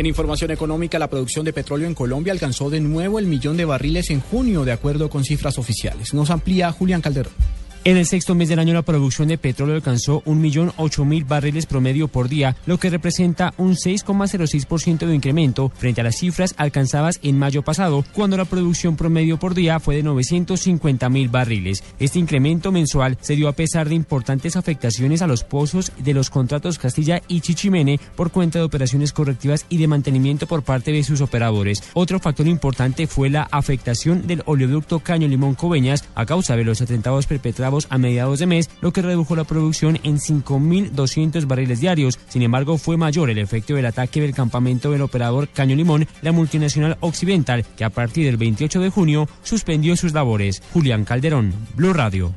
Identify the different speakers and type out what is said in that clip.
Speaker 1: En información económica, la producción de petróleo en Colombia alcanzó de nuevo el millón de barriles en junio, de acuerdo con cifras oficiales. Nos amplía Julián Calderón.
Speaker 2: En el sexto mes del año la producción de petróleo alcanzó 1.008.000 barriles promedio por día, lo que representa un 6,06% de incremento frente a las cifras alcanzadas en mayo pasado, cuando la producción promedio por día fue de 950.000 barriles. Este incremento mensual se dio a pesar de importantes afectaciones a los pozos de los contratos Castilla y Chichimene por cuenta de operaciones correctivas y de mantenimiento por parte de sus operadores. Otro factor importante fue la afectación del oleoducto Caño Limón Coveñas a causa de los atentados perpetrados a mediados de mes, lo que redujo la producción en 5.200 barriles diarios. Sin embargo, fue mayor el efecto del ataque del campamento del operador Caño Limón, la multinacional Occidental, que a partir del 28 de junio suspendió sus labores. Julián Calderón, Blue Radio.